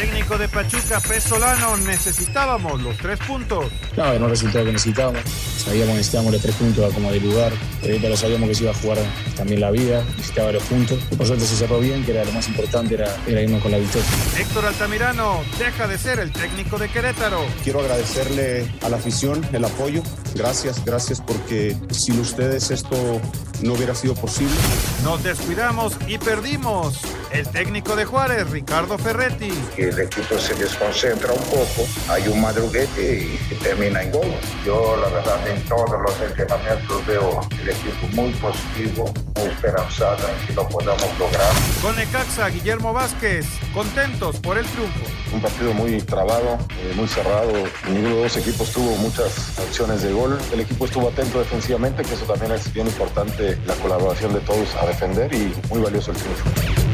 técnico de Pachuca, Pesolano, necesitábamos los tres puntos. No, era un resultado que necesitábamos. Sabíamos que necesitábamos los tres puntos como de lugar. Pero sabíamos que se iba a jugar también la vida, necesitaba los puntos. Y por suerte se cerró bien, que era lo más importante, era, era irnos con la victoria. Héctor Altamirano deja de ser el técnico de Querétaro. Quiero agradecerle a la afición el apoyo. Gracias, gracias porque sin ustedes esto no hubiera sido posible. Nos descuidamos y perdimos. El técnico de Juárez, Ricardo Ferretti. El equipo se desconcentra un poco, hay un madruguete y termina en gol. Yo, la verdad, en todos los entrenamientos veo el equipo muy positivo, muy esperanzado en que lo podamos lograr. Con Necaxa, Guillermo Vázquez, contentos por el triunfo. Un partido muy trabado, eh, muy cerrado. Ninguno de los equipos tuvo muchas opciones de gol. El equipo estuvo atento defensivamente, que eso también es bien importante, la colaboración de todos a defender y muy valioso el triunfo.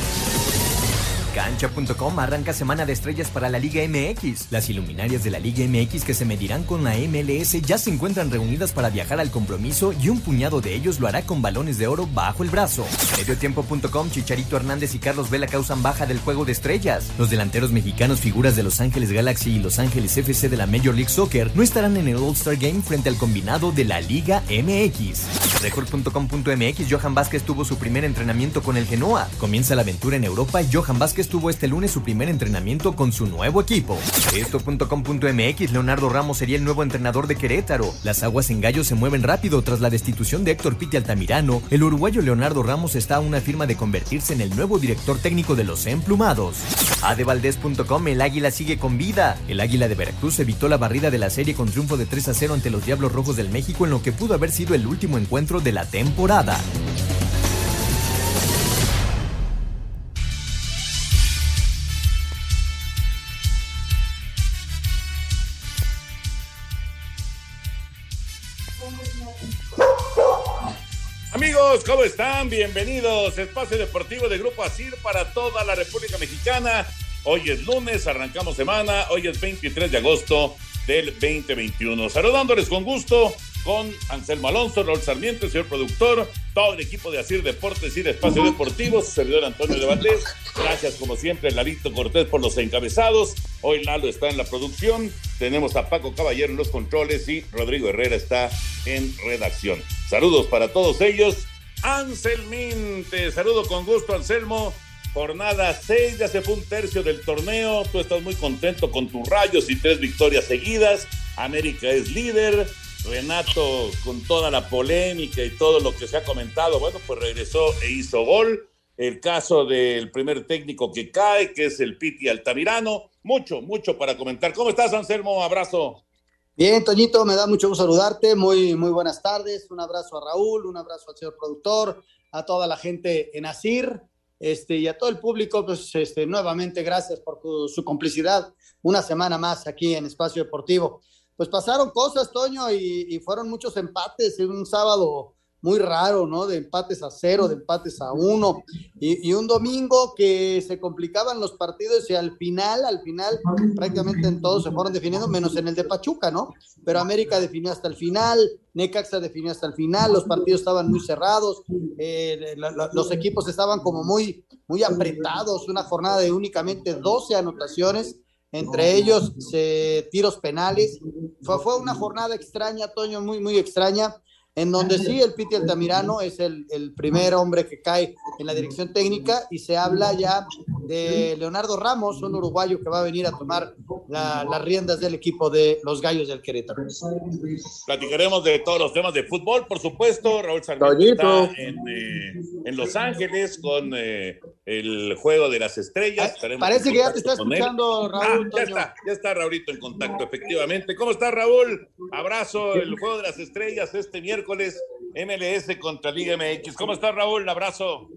Cancha.com arranca semana de estrellas para la Liga MX. Las iluminarias de la Liga MX que se medirán con la MLS ya se encuentran reunidas para viajar al compromiso y un puñado de ellos lo hará con balones de oro bajo el brazo. Mediotiempo.com, Chicharito Hernández y Carlos Vela causan baja del juego de estrellas. Los delanteros mexicanos figuras de Los Ángeles Galaxy y Los Ángeles FC de la Major League Soccer no estarán en el All-Star Game frente al combinado de la Liga MX. Record.com.mx, Johan Vázquez tuvo su primer entrenamiento con el Genoa. Comienza la aventura en Europa y Johan Vázquez tuvo este lunes su primer entrenamiento con su nuevo equipo. Esto.com.mx Leonardo Ramos sería el nuevo entrenador de Querétaro. Las aguas en Gallo se mueven rápido tras la destitución de Héctor Piti Altamirano. El uruguayo Leonardo Ramos está a una firma de convertirse en el nuevo director técnico de los emplumados. Adevaldez.com El Águila sigue con vida. El Águila de Veracruz evitó la barrida de la serie con triunfo de 3 a 0 ante los Diablos Rojos del México en lo que pudo haber sido el último encuentro de la temporada. ¿Cómo están? Bienvenidos. Espacio Deportivo de Grupo ASIR para toda la República Mexicana. Hoy es lunes, arrancamos semana. Hoy es 23 de agosto del 2021. Saludándoles con gusto con Anselmo Alonso, Raúl Sarmiento, señor productor, todo el equipo de Asir Deportes y de Espacio Deportivo, su servidor Antonio de Valdés. Gracias, como siempre, Larito Cortés por los encabezados. Hoy Lalo está en la producción. Tenemos a Paco Caballero en los controles y Rodrigo Herrera está en redacción. Saludos para todos ellos. Anselminte, saludo con gusto, Anselmo. Jornada 6, ya se fue un tercio del torneo. Tú estás muy contento con tus rayos y tres victorias seguidas. América es líder. Renato, con toda la polémica y todo lo que se ha comentado, bueno, pues regresó e hizo gol. El caso del primer técnico que cae, que es el Piti Altamirano. Mucho, mucho para comentar. ¿Cómo estás, Anselmo? Abrazo. Bien, Toñito, me da mucho gusto saludarte. Muy, muy buenas tardes. Un abrazo a Raúl, un abrazo al señor productor, a toda la gente en Asir. Este, y a todo el público, pues este, nuevamente gracias por su complicidad. Una semana más aquí en Espacio Deportivo pues pasaron cosas, Toño, y, fueron muchos empates en un sábado muy raro, ¿no? De empates a cero, de empates a uno, y, un domingo que se complicaban los partidos y al final, al final, prácticamente en todos se fueron definiendo, menos en el de Pachuca, ¿no? Pero América definió hasta el final, Necaxa definió hasta el final, los partidos estaban muy cerrados, eh, los equipos estaban como muy, muy apretados, una jornada de únicamente 12 anotaciones, entre ellos tiros penales. Fue, fue, una jornada extraña, Toño, muy, muy extraña, en donde sí el Piti Altamirano es el, el, primer hombre que cae en la dirección técnica y se habla ya de Leonardo Ramos, un uruguayo que va a venir a tomar las riendas del equipo de los Gallos del Querétaro. Platicaremos de todos los temas de fútbol, por supuesto. Raúl Sarmiento está en, eh, en, Los Ángeles con... Eh, el juego de las estrellas. Parece que ya te está escuchando Raúl. Ah, ya está, ya está Raúlito en contacto, efectivamente. ¿Cómo está Raúl? Abrazo, el juego de las estrellas este miércoles, MLS contra Liga MX. ¿Cómo está Raúl? Abrazo.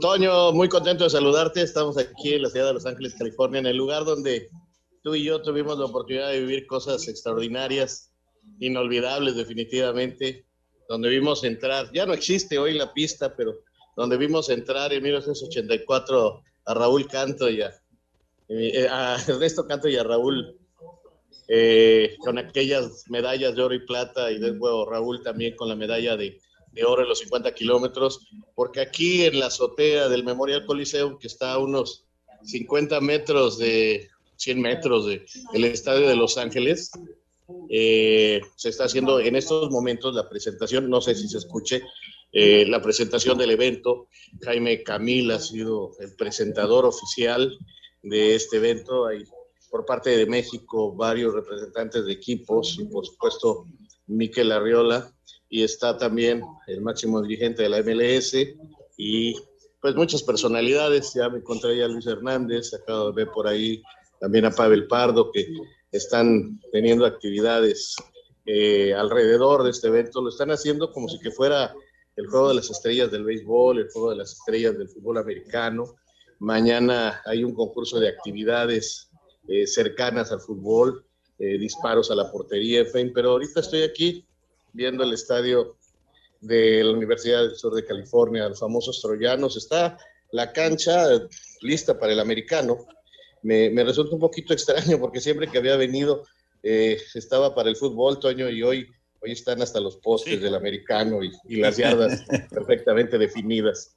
Toño, muy contento de saludarte. Estamos aquí en la ciudad de Los Ángeles, California, en el lugar donde tú y yo tuvimos la oportunidad de vivir cosas extraordinarias, inolvidables definitivamente, donde vimos entrar, ya no existe hoy la pista, pero donde vimos entrar en 1984 a Raúl Canto y a, eh, a Ernesto Canto y a Raúl eh, con aquellas medallas de oro y plata y después Raúl también con la medalla de, de, oro en los 50 kilómetros, porque aquí en la azotea del Memorial Coliseum, que está a unos 50 metros de 100 metros del el estadio de Los Ángeles, eh, se está haciendo en estos momentos la presentación, no sé si se escuche, eh, la presentación del evento. Jaime Camil ha sido el presentador oficial de este evento. Hay por parte de México varios representantes de equipos y por supuesto Miquel Arriola y está también el máximo dirigente de la MLS y pues muchas personalidades. Ya me encontré ya Luis Hernández, acabo de ver por ahí también a Pavel Pardo que están teniendo actividades eh, alrededor de este evento. Lo están haciendo como si fuera el juego de las estrellas del béisbol, el juego de las estrellas del fútbol americano. Mañana hay un concurso de actividades eh, cercanas al fútbol, eh, disparos a la portería, en fin, pero ahorita estoy aquí viendo el estadio de la Universidad del Sur de California, los famosos troyanos. Está la cancha lista para el americano. Me, resulta un poquito extraño porque siempre que había venido eh, estaba para el fútbol, Toño, y hoy Hoy están hasta los postes del americano y, las yardas perfectamente definidas.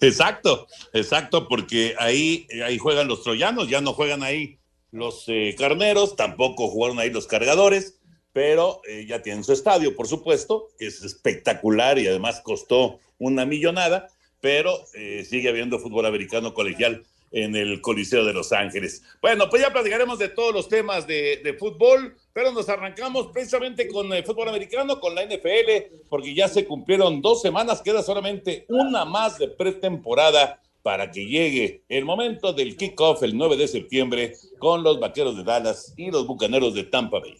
Exacto, exacto, porque ahí, ahí juegan los troyanos, ya no juegan ahí los eh, carneros, tampoco jugaron ahí los cargadores, pero eh, ya tienen su estadio, por supuesto, que es espectacular y además costó una millonada, pero eh, sigue habiendo fútbol americano colegial en el Coliseo de Los Ángeles. Bueno, pues ya platicaremos de todos los temas de, fútbol, pero nos arrancamos precisamente con el fútbol americano, con la NFL, porque ya se cumplieron dos semanas, queda solamente una más de pretemporada para que llegue el momento del kickoff el 9 de septiembre con los Vaqueros de Dallas y los Bucaneros de Tampa Bay.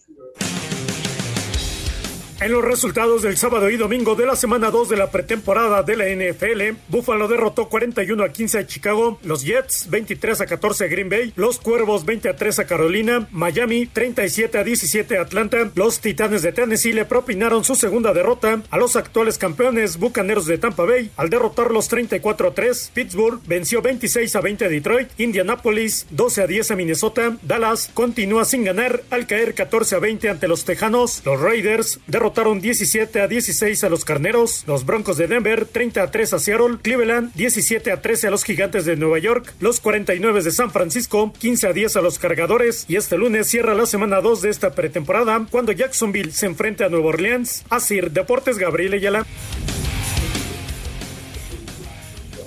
En los resultados del sábado y domingo de la semana 2 de la pretemporada de la NFL, Buffalo derrotó 41 a 15 a Chicago, los Jets 23 a 14 a Green Bay, los Cuervos 20 a 3 a Carolina, Miami 37 a 17 a Atlanta, los Titanes de Tennessee le propinaron su segunda derrota a los actuales campeones Bucaneros de Tampa Bay. Al derrotarlos 34 a 3, Pittsburgh venció 26 a 20 a Detroit, Indianapolis 12 a 10 a Minnesota, Dallas continúa sin ganar al caer 14 a 20 ante los Tejanos, los Raiders derrotaron derrotaron 17 a 16 a los Carneros, los Broncos de Denver 30 a 3 a Seattle, Cleveland 17 a 13 a los Gigantes de Nueva York, los 49 de San Francisco 15 a 10 a los Cargadores y este lunes cierra la semana 2 de esta pretemporada cuando Jacksonville se enfrenta a Nueva Orleans. Así, Deportes Gabriel Ayala.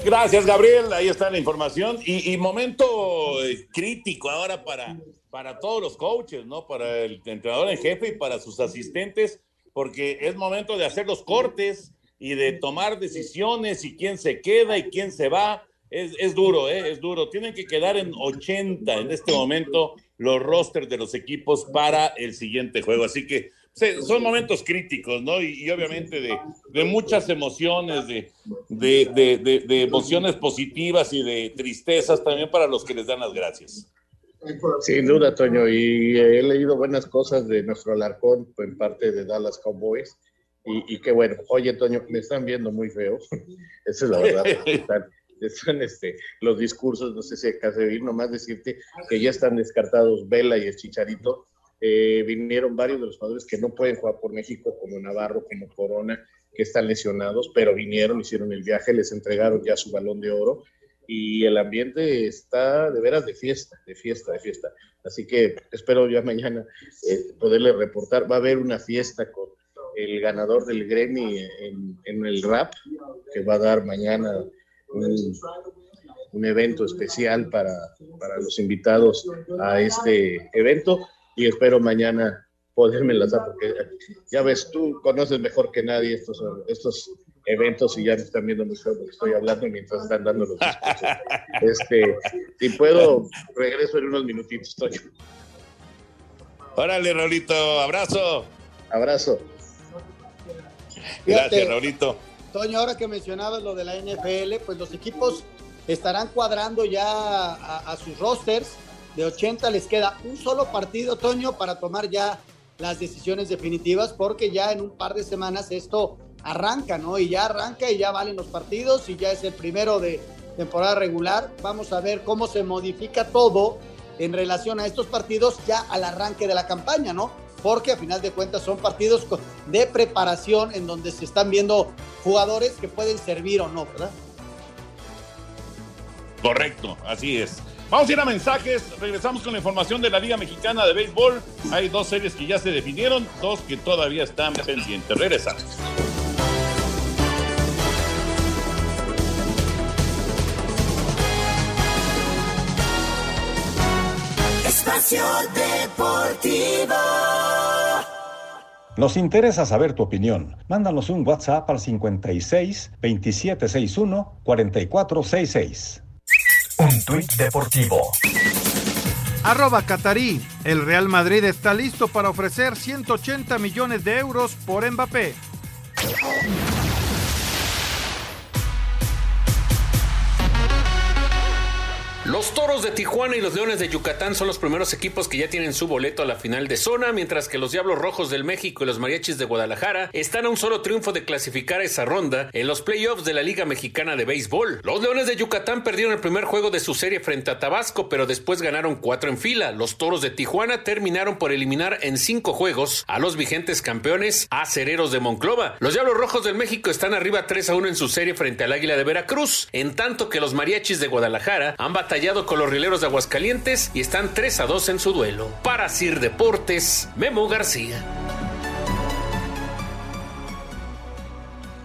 Gracias, Gabriel. Ahí está la información. Y, y momento eh, crítico ahora para, para todos los coaches, ¿no? Para el entrenador en jefe y para sus asistentes porque es momento de hacer los cortes y de tomar decisiones y quién se queda y quién se va. Es, duro, ¿eh? es duro. Tienen que quedar en 80 en este momento los rosters de los equipos para el siguiente juego. Así que son momentos críticos, ¿no? Y, obviamente de, muchas emociones, de, de, emociones positivas y de tristezas también para los que les dan las gracias. Sin duda, Toño, y he leído buenas cosas de nuestro Alarcón en parte de Dallas Cowboys. Y, y qué bueno, oye, Toño, me están viendo muy feo. Esa es la verdad. Están, este, los discursos, no sé si acaso de nomás decirte que ya están descartados Vela y el Chicharito. Eh, vinieron varios de los jugadores que no pueden jugar por México, como Navarro, como Corona, que están lesionados, pero vinieron, hicieron el viaje, les entregaron ya su balón de oro y el ambiente está de veras de fiesta, de fiesta, de fiesta. Así que espero ya mañana eh, poderle reportar. Va a haber una fiesta con el ganador del Grammy en, el rap, que va a dar mañana un, evento especial para, para, los invitados a este evento y espero mañana poderme enlazar porque ya ves, tú conoces mejor que nadie estos, estos eventos y ya me están viendo feo porque estoy hablando mientras están dando los discursos. Este, si puedo, regreso en unos minutitos, Toño. Órale, Raulito, abrazo. Abrazo. Gracias, Raulito. Toño, ahora que mencionabas lo de la NFL, pues los equipos estarán cuadrando ya a, a sus rosters. De 80 les queda un solo partido, Toño, para tomar ya las decisiones definitivas, porque ya en un par de semanas esto arranca, ¿no? Y ya arranca y ya valen los partidos y ya es el primero de temporada regular. Vamos a ver cómo se modifica todo en relación a estos partidos ya al arranque de la campaña, ¿no? Porque a final de cuentas son partidos de preparación en donde se están viendo jugadores que pueden servir o no, ¿verdad? Correcto, así es. Vamos a ir a mensajes, regresamos con la información de la Liga Mexicana de Béisbol. Hay dos series que ya se definieron, dos que todavía están pendientes. Regresamos. Espacio Deportivo. Nos interesa saber tu opinión. Mándanos un WhatsApp al 56 2761 4466. Un tuit deportivo. Arroba Qatarí. El Real Madrid está listo para ofrecer 180 millones de euros por Mbappé. Los Toros de Tijuana y los Leones de Yucatán son los primeros equipos que ya tienen su boleto a la final de zona, mientras que los Diablos Rojos del México y los Mariachis de Guadalajara están a un solo triunfo de clasificar esa ronda en los playoffs de la Liga Mexicana de Béisbol. Los Leones de Yucatán perdieron el primer juego de su serie frente a Tabasco, pero después ganaron cuatro en fila. Los Toros de Tijuana terminaron por eliminar en cinco juegos a los vigentes campeones acereros de Monclova. Los Diablos Rojos del México están arriba 3 a 1 en su serie frente al Águila de Veracruz, en tanto que los Mariachis de Guadalajara han batallado con los rileros de Aguascalientes y están 3 a 2 en su duelo. Para Sir Deportes, Memo García.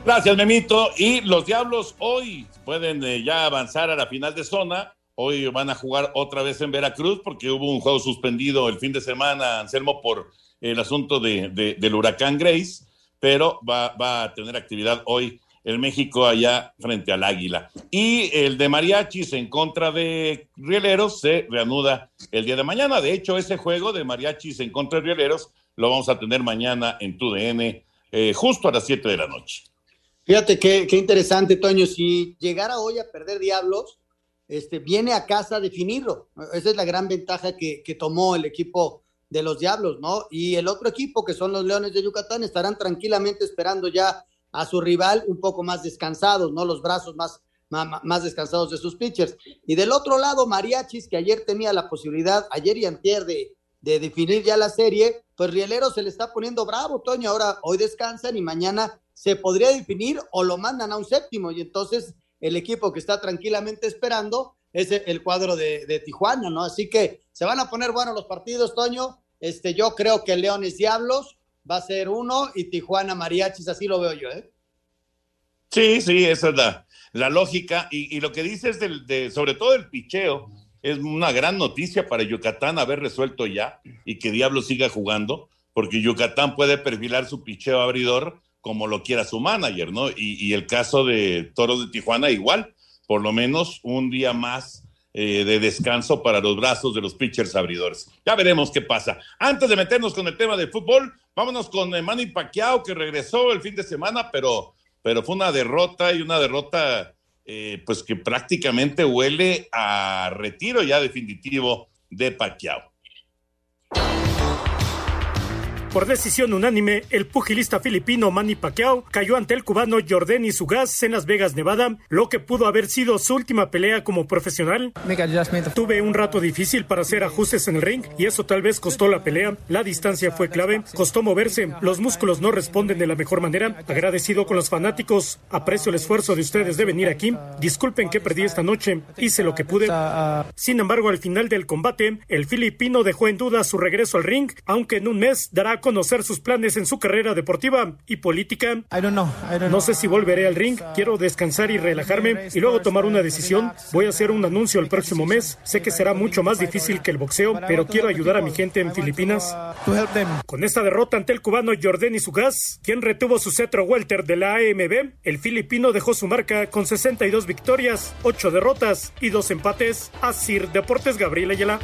Gracias, Memito. Y los Diablos hoy pueden eh, ya avanzar a la final de zona. Hoy van a jugar otra vez en Veracruz porque hubo un juego suspendido el fin de semana, Anselmo, por el asunto de, de, del huracán Grace, pero va, va a tener actividad hoy el México allá frente al Águila. Y el de Mariachis en contra de Rieleros se reanuda el día de mañana. De hecho, ese juego de Mariachis en contra de Rieleros lo vamos a tener mañana en TUDN, eh, justo a las 7 de la noche. Fíjate qué, qué, interesante, Toño. Si llegara hoy a perder Diablos, este, viene a casa a definirlo. Esa es la gran ventaja que, que tomó el equipo de los Diablos, ¿no? Y el otro equipo, que son los Leones de Yucatán, estarán tranquilamente esperando ya a su rival un poco más descansados, ¿no? Los brazos más, más, más, descansados de sus pitchers. Y del otro lado, Mariachis, que ayer tenía la posibilidad, ayer y antier, de, de definir ya la serie, pues Rielero se le está poniendo bravo, Toño. Ahora, hoy descansan y mañana se podría definir o lo mandan a un séptimo. Y entonces el equipo que está tranquilamente esperando es el cuadro de, de Tijuana, ¿no? Así que se van a poner buenos los partidos, Toño. Este, yo creo que Leones Diablos va a ser uno y Tijuana Mariachis, así lo veo yo, ¿eh? Sí, sí, esa es la, la lógica. Y, y, lo que dices del, de, sobre todo el picheo, es una gran noticia para Yucatán haber resuelto ya y que Diablo siga jugando, porque Yucatán puede perfilar su picheo abridor como lo quiera su manager, ¿no? Y, y el caso de Toros de Tijuana igual, por lo menos un día más eh, de descanso para los brazos de los pitchers abridores. Ya veremos qué pasa. Antes de meternos con el tema del fútbol, vámonos con Manny Pacquiao, que regresó el fin de semana, pero, pero fue una derrota y una derrota eh, pues que prácticamente huele a retiro ya definitivo de Pacquiao. Por decisión unánime, el pugilista filipino Manny Pacquiao cayó ante el cubano Jordani Sugas en Las Vegas, Nevada, lo que pudo haber sido su última pelea como profesional. Tuve un rato difícil para hacer ajustes en el ring y eso tal vez costó la pelea. La distancia fue clave, costó moverse, los músculos no responden de la mejor manera. Agradecido con los fanáticos, aprecio el esfuerzo de ustedes de venir aquí. Disculpen que perdí esta noche, hice lo que pude. Sin embargo, al final del combate, el filipino dejó en duda su regreso al ring, aunque en un mes dará conocer sus planes en su carrera deportiva y política. No sé si volveré al ring, quiero descansar y relajarme y luego tomar una decisión. Voy a hacer un anuncio el próximo mes. Sé que será mucho más difícil que el boxeo, pero quiero ayudar a mi gente en Filipinas. Con esta derrota ante el cubano Jordan Sugas, quien retuvo su cetro welter de la AMB, el filipino dejó su marca con 62 victorias, 8 derrotas y 2 empates. Asir Deportes Gabriel Ayala.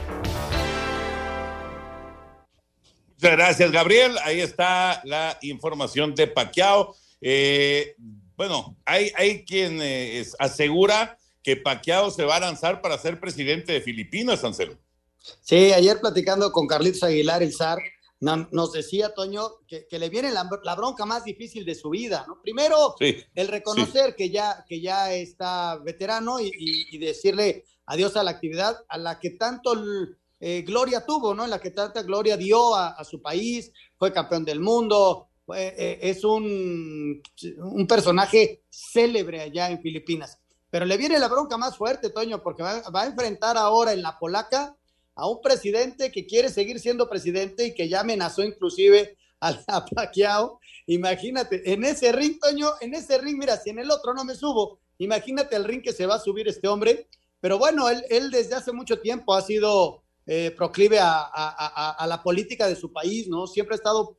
Muchas gracias, Gabriel. Ahí está la información de Paquiao. Eh, bueno, hay, hay quien eh, asegura que Paquiao se va a lanzar para ser presidente de Filipinas, Ansel. Sí, ayer platicando con Carlitos Aguilar, el zar, nos decía, Toño, que, le viene la, bronca más difícil de su vida, ¿no? Primero, el reconocer que, ya, que ya está veterano y, decirle adiós a la actividad a la que tanto eh, gloria tuvo, ¿no? En la que tanta gloria dio a, su país, fue campeón del mundo, eh, es un, un, personaje célebre allá en Filipinas. Pero le viene la bronca más fuerte, Toño, porque va, a enfrentar ahora en la polaca a un presidente que quiere seguir siendo presidente y que ya amenazó inclusive a, a Pacquiao. Imagínate, en ese ring, Toño, en ese ring, mira, si en el otro no me subo, imagínate el ring que se va a subir este hombre. Pero bueno, él desde hace mucho tiempo ha sido eh, proclive a, la política de su país, ¿no? Siempre ha estado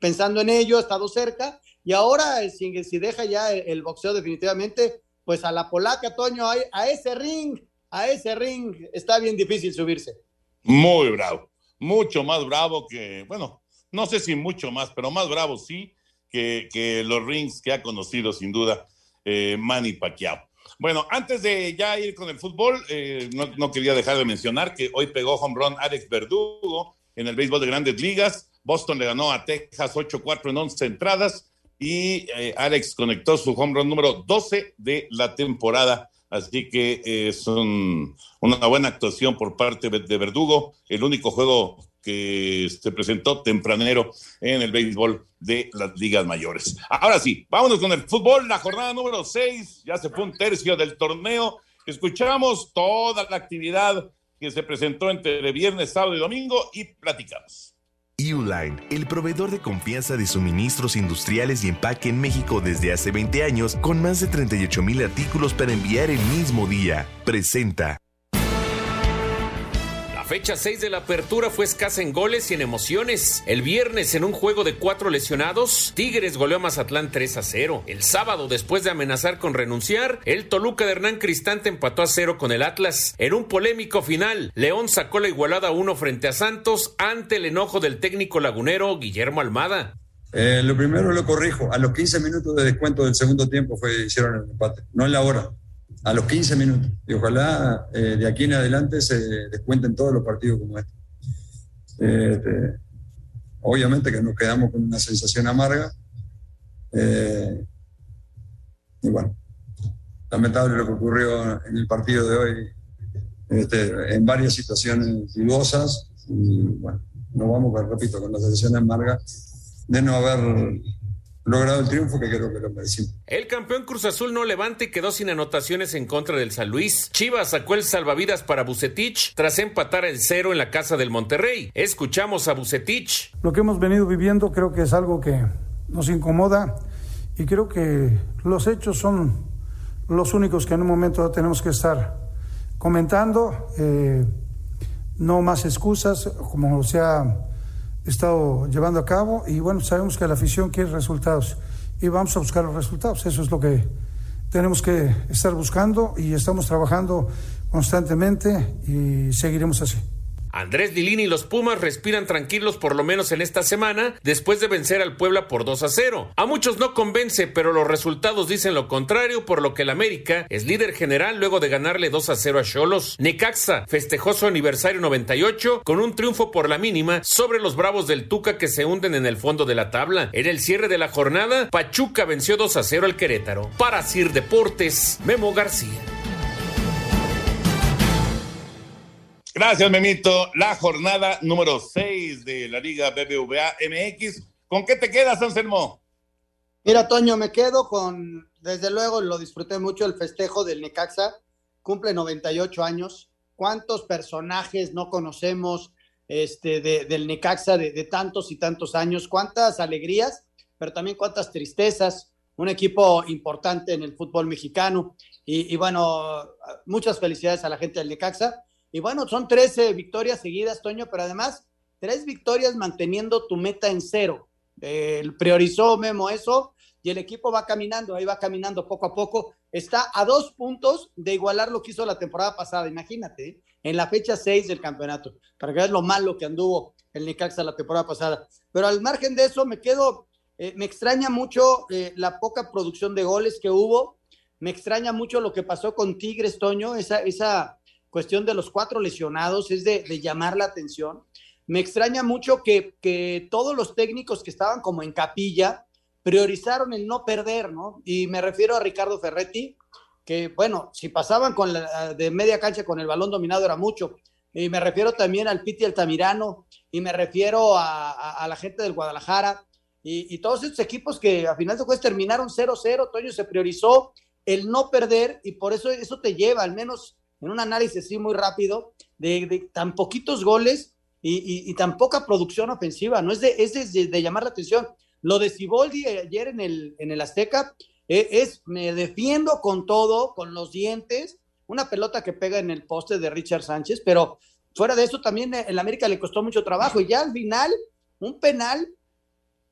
pensando en ello, ha estado cerca, y ahora, eh, si, deja ya el, boxeo definitivamente, pues a la polaca, Toño, a, ese ring, a ese ring, está bien difícil subirse. Muy bravo, mucho más bravo que, bueno, no sé si mucho más, pero más bravo sí que, que los rings que ha conocido sin duda eh, Manny Pacquiao. Bueno, antes de ya ir con el fútbol, eh, no, quería dejar de mencionar que hoy pegó home run Alex Verdugo en el béisbol de grandes ligas. Boston le ganó a Texas 8-4 en 11 entradas y eh, Alex conectó su home run número 12 de la temporada. Así que es una buena actuación por parte de Verdugo. El único juego que se presentó tempranero en el béisbol de las ligas mayores. Ahora sí, vámonos con el fútbol, la jornada número 6, ya se fue un tercio del torneo. Escuchamos toda la actividad que se presentó entre viernes, sábado y domingo y platicamos. Uline, el proveedor de confianza de suministros industriales y empaque en México desde hace 20 años, con más de 38 mil artículos para enviar el mismo día, presenta fecha 6 de la apertura fue escasa en goles y en emociones. El viernes, en un juego de cuatro lesionados, Tigres goleó a Mazatlán 3 a 0. El sábado, después de amenazar con renunciar, el Toluca de Hernán Cristante empató a 0 con el Atlas. En un polémico final, León sacó la igualada 1 frente a Santos ante el enojo del técnico lagunero Guillermo Almada. Eh, lo primero lo corrijo, a los 15 minutos de descuento del segundo tiempo hicieron el empate, no en la hora a los 15 minutos. Y ojalá eh, de aquí en adelante se descuenten todos los partidos como este. este obviamente que nos quedamos con una sensación amarga. Eh, y bueno, lamentable lo que ocurrió en el partido de hoy, este, en varias situaciones dudosas. Y bueno, nos vamos, repito, con la sensación amarga de no haber logrado el triunfo que creo que lo merecimos. El campeón Cruz Azul no levanta y quedó sin anotaciones en contra del San Luis. Chivas sacó el salvavidas para Bucetich tras empatar el cero en la casa del Monterrey. Escuchamos a Bucetich. Lo que hemos venido viviendo creo que es algo que nos incomoda y creo que los hechos son los únicos que en un momento tenemos que estar comentando. Eh, no más excusas, como se ha estado llevando a cabo y bueno, sabemos que la afición quiere resultados y vamos a buscar los resultados. Eso es lo que tenemos que estar buscando y estamos trabajando constantemente y seguiremos así. Andrés Dilini y los Pumas respiran tranquilos por lo menos en esta semana después de vencer al Puebla por 2 a 0. A muchos no convence, pero los resultados dicen lo contrario, por lo que el América es líder general luego de ganarle 2 a 0 a Cholos. Necaxa festejó su aniversario 98 con un triunfo por la mínima sobre los Bravos del Tuca que se hunden en el fondo de la tabla. En el cierre de la jornada, Pachuca venció 2 a 0 al Querétaro. Para Sir Deportes, Memo García. Gracias, Memito. La jornada número 6 de la Liga BBVA MX. ¿Con qué te quedas, Anselmo? Mira, Toño, me quedo con, desde luego lo disfruté mucho, el festejo del Necaxa. Cumple 98 años. ¿Cuántos personajes no conocemos este, del Necaxa de, tantos y tantos años, cuántas alegrías, pero también cuántas tristezas, un equipo importante en el fútbol mexicano. Y, bueno, muchas felicidades a la gente del Necaxa. Y bueno, son 13 victorias seguidas, Toño, pero además tres victorias manteniendo tu meta en cero. priorizó Memo eso y el equipo va caminando, ahí va caminando poco a poco. Está a dos puntos de igualar lo que hizo la temporada pasada, imagínate. ¿eh? en la fecha 6 del campeonato, para que veas lo malo que anduvo el Necaxa la temporada pasada. Pero al margen de eso, me quedo, eh, me extraña mucho eh, la poca producción de goles que hubo, me extraña mucho lo que pasó con Tigres, Toño, esa, esa cuestión de los cuatro lesionados es de, llamar la atención. Me extraña mucho que, todos los técnicos que estaban como en capilla priorizaron el no perder, ¿no? Y me refiero a Ricardo Ferretti, que bueno, si pasaban con la, de media cancha con el balón dominado era mucho. Y me refiero también al Piti Altamirano, y me refiero a, la gente del Guadalajara, y, todos estos equipos que a final de cuentas terminaron 0-0, Toño se priorizó el no perder, y por eso eso te lleva, al menos en un análisis así muy rápido, de, tan poquitos goles y, tan poca producción ofensiva, ¿no? Es de, es de, llamar la atención. Lo de Siboldi ayer en el, en el Azteca, e, es, me defiendo con todo, con los dientes, una pelota que pega en el poste de Richard Sánchez, pero fuera de eso también el América le costó mucho trabajo y ya al final un penal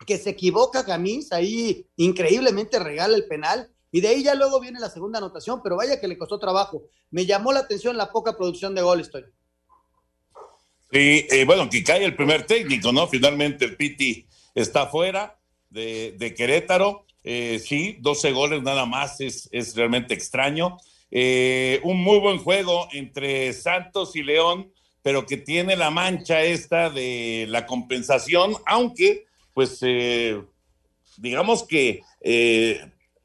que se equivoca Gamis, ahí increíblemente regala el penal y de ahí ya luego viene la segunda anotación, pero vaya que le costó trabajo. Me llamó la atención la poca producción de goles, estoy. Sí, eh, bueno, que cae el primer técnico, ¿no? Finalmente el Piti está fuera de, de Querétaro eh, sí, 12 goles nada más es, es realmente extraño. Eh, un muy buen juego entre Santos y León, pero que tiene la mancha esta de la compensación, aunque, pues, digamos que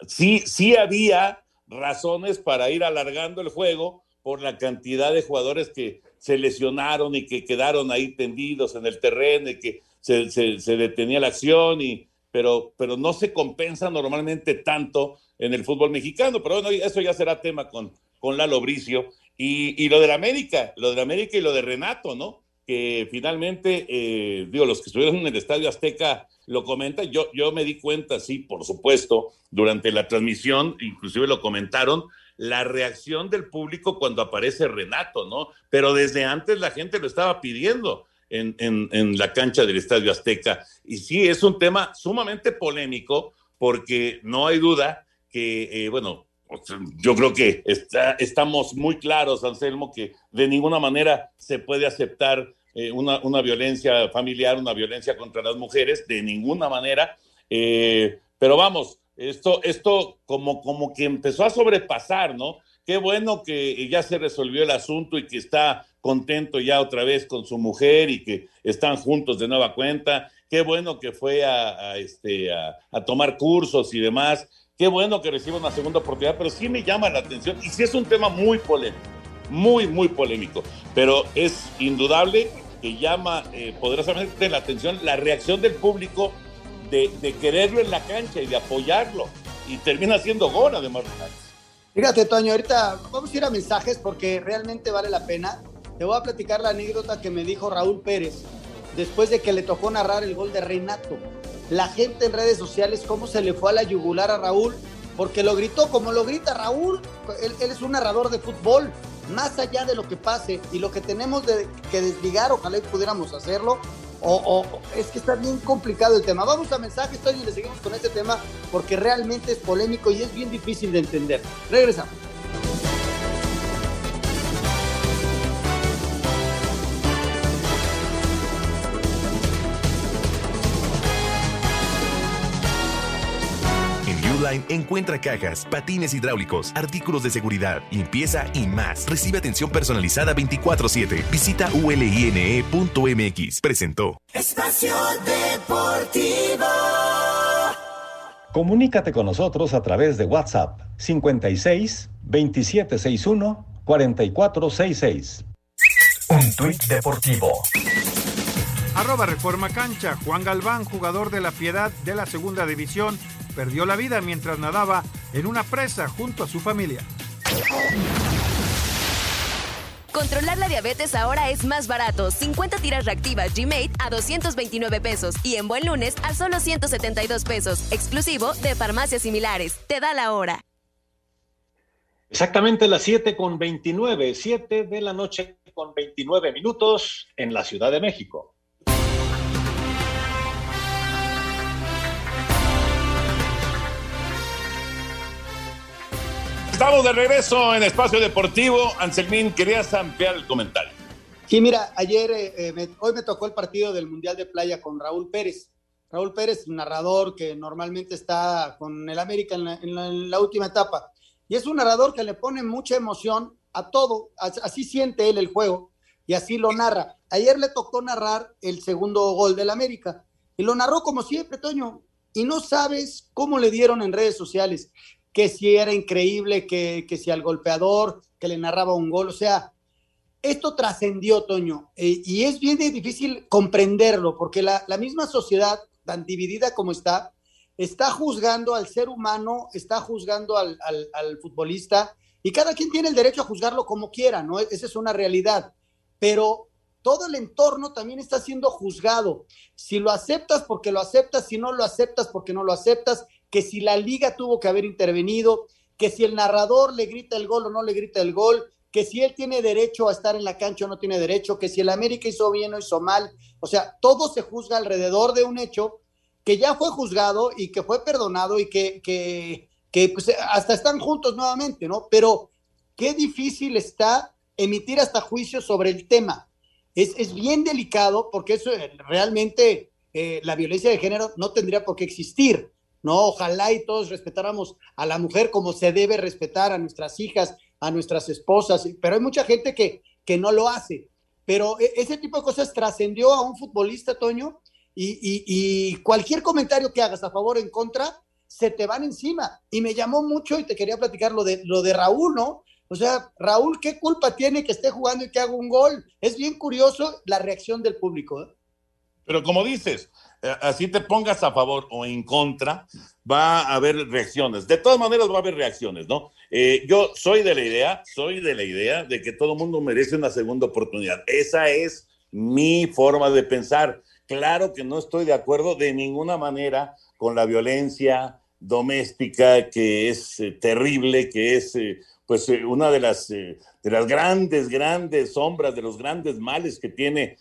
sí, sí había razones para ir alargando el juego por la cantidad de jugadores que se lesionaron y que quedaron ahí tendidos en el terreno y que se, se detenía la acción y, pero, pero no se compensa normalmente tanto en el fútbol mexicano. Pero bueno, eso ya será tema con, con Lalo Bricio. Y, y lo la América, lo la América y lo de Renato, ¿no? Que finalmente, eh, digo, los que estuvieron en el Estadio Azteca lo comentan. Yo, yo me di cuenta, sí, por supuesto, durante la transmisión, inclusive lo comentaron, la reacción del público cuando aparece Renato, ¿no? Pero desde antes la gente lo estaba pidiendo en, la cancha del Estadio Azteca. Y sí, es un tema sumamente polémico porque no hay duda que, eh, bueno, yo creo que está, estamos muy claros, Anselmo, que de ninguna manera se puede aceptar eh, una, violencia familiar, una violencia contra las mujeres, de ninguna manera. Eh, pero vamos, esto, esto como, como que empezó a sobrepasar, ¿no? Qué bueno que ya se resolvió el asunto y que está contento ya otra vez con su mujer y que están juntos de nueva cuenta. Qué bueno que fue a, este, a, tomar cursos y demás. Qué bueno que reciba una segunda oportunidad, pero sí me llama la atención y sí es un tema muy polémico, muy, muy polémico, pero es indudable que llama eh, poderosamente la atención la reacción del público de, de, quererlo en la cancha y de apoyarlo. Y termina siendo gol, además. Fíjate, Toño, ahorita vamos a ir a mensajes porque realmente vale la pena. Te voy a platicar la anécdota que me dijo Raúl Pérez después de que le tocó narrar el gol de Renato. La gente en redes sociales, cómo se le fue a la yugular a Raúl, porque lo gritó como lo grita Raúl. Él, es un narrador de fútbol, más allá de lo que pase y lo que tenemos de, que desligar, ojalá pudiéramos hacerlo. O, es que está bien complicado el tema. Vamos a mensajes, y le seguimos con este tema porque realmente es polémico y es bien difícil de entender. Regresamos. Encuentra cajas, patines hidráulicos, artículos de seguridad, limpieza y más. Recibe atención personalizada 24-7. Visita uline.mx. Presentó. Espacio Deportivo. Comunícate con nosotros a través de WhatsApp 56 2761 4466. Un tuit deportivo. Arroba Reforma Cancha. Juan Galván, jugador de la Piedad de la Segunda División, perdió la vida mientras nadaba en una presa junto a su familia. Controlar la diabetes ahora es más barato. 50 tiras reactivas G-Mate a 229 pesos y en buen lunes a solo 172 pesos, exclusivo de farmacias similares. Te da la hora. Exactamente las 7 con 29, 7 de la noche con 29 minutos en la Ciudad de México. Estamos de regreso en Espacio Deportivo. Anselmín, querías ampliar el comentario. Sí, mira, ayer, eh, eh, me, hoy me tocó el partido del Mundial de Playa con Raúl Pérez. Raúl Pérez, narrador que normalmente está con el América en la, en la última etapa. Y es un narrador que le pone mucha emoción a todo. Así siente él el juego y así lo narra. Ayer le tocó narrar el segundo gol del América y lo narró como siempre, Toño. Y no sabes cómo le dieron en redes sociales que si era increíble, que, que si al golpeador, que le narraba un gol, o sea, esto trascendió, Toño, eh, y es bien difícil comprenderlo, porque la, la, misma sociedad, tan dividida como está, está juzgando al ser humano, está juzgando al, al, al, futbolista, y cada quien tiene el derecho a juzgarlo como quiera, ¿no? Esa es una realidad, pero todo el entorno también está siendo juzgado. Si lo aceptas porque lo aceptas, si no lo aceptas porque no lo aceptas, que si la liga tuvo que haber intervenido, que si el narrador le grita el gol o no le grita el gol, que si él tiene derecho a estar en la cancha o no tiene derecho, que si el América hizo bien o hizo mal. O sea, todo se juzga alrededor de un hecho que ya fue juzgado y que fue perdonado y que, que, que pues, hasta están juntos nuevamente, ¿no? Pero qué difícil está emitir hasta juicio sobre el tema. Es, es bien delicado porque eso realmente eh, la violencia de género no tendría por qué existir. ¿No? Ojalá y todos respetáramos a la mujer como se debe respetar a nuestras hijas, a nuestras esposas, pero hay mucha gente que, que no lo hace. Pero e, ese tipo de cosas trascendió a un futbolista, Toño, y, y, cualquier comentario que hagas a favor o en contra, se te van encima. Y me llamó mucho y te quería platicar lo de, lo de Raúl, ¿no? O sea, Raúl, ¿qué culpa tiene que esté jugando y que haga un gol? Es bien curioso la reacción del público. ¿eh? Pero como dices, así te pongas a favor o en contra, va a haber reacciones. De todas maneras va a haber reacciones, ¿no? Eh, yo soy de la idea, soy de la idea de que todo mundo merece una segunda oportunidad. Esa es mi forma de pensar. Claro que no estoy de acuerdo de ninguna manera con la violencia doméstica que es eh, terrible, que es eh, pues eh, una de las, de las grandes, grandes sombras, de los grandes males que tiene